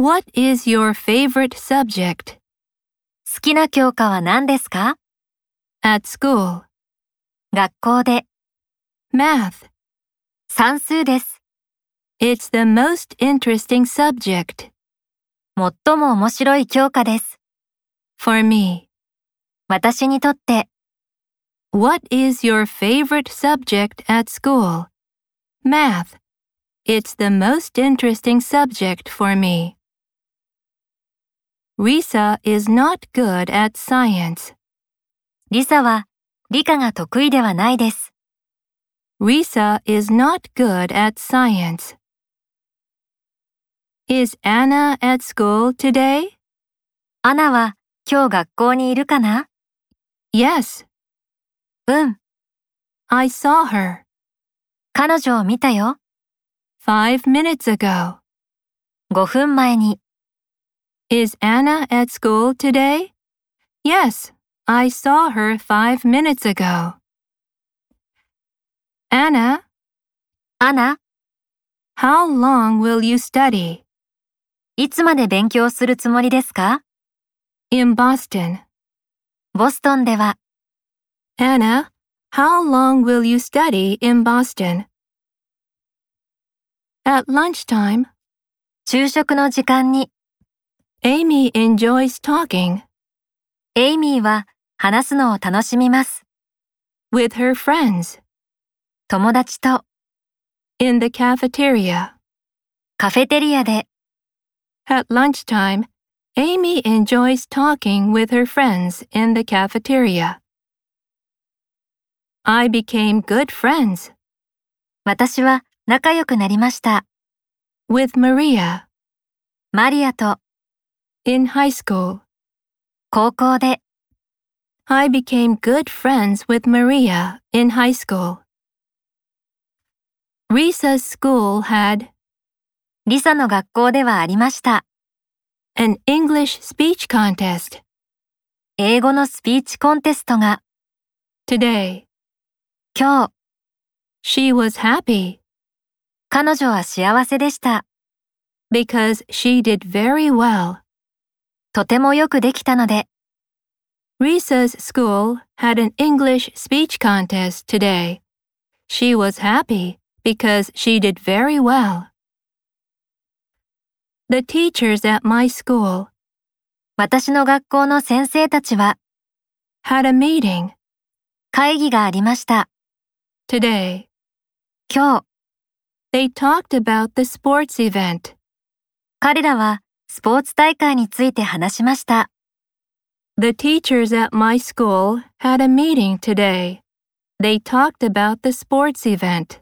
What is your favorite subject 好きな教科は何ですか at school? 学校で Math. 算数です。 It's the most interesting subject 最も面白い教科です。 for me. 私にとって、 What is your favorite subject at school? Math. It's the most interesting subject for me. Risa is not good at science. リサは理科が得意ではないです。Risa is not good at science. Is Anna at school today? アナは今日学校にいるかな Yes, うん、I saw her 彼女を見たよ。five minutes ago. 5分前に。Is Anna at school today? Yes, I saw her five minutes ago. Anna, アナ、 how long will you study? いつまで勉強するつもりですか In Boston. ボストンでは Anna, how long will you study in Boston? At lunchtime, 昼食の時間に Amy enjoys talking エイミーは話すのを楽しみます。 with her friends 友達と in the cafeteria. カフェテリアで At lunchtime, Amy enjoys talking with her friends in the cafeteria. I became good friends 私は仲良くなりました。 with Maria マリアと in high school. 高校で I became good friends with Maria in high school. Risa's school had リサの学校ではありました。 an English speech contest 英語のスピーチコンテストが today. 今日 She was happy 彼女は幸せでした。 because she did very well. とてもよくできたので Risa's school had an English speech contest today. She was happy because she did very well. The teachers at my school 私の学校の先生たちは had a meeting 会議がありました。today. 今日 They talked about the sports event. 彼らはスポーツ大会について話しました。 The teachers at my school had a meeting today. They talked about the sports event.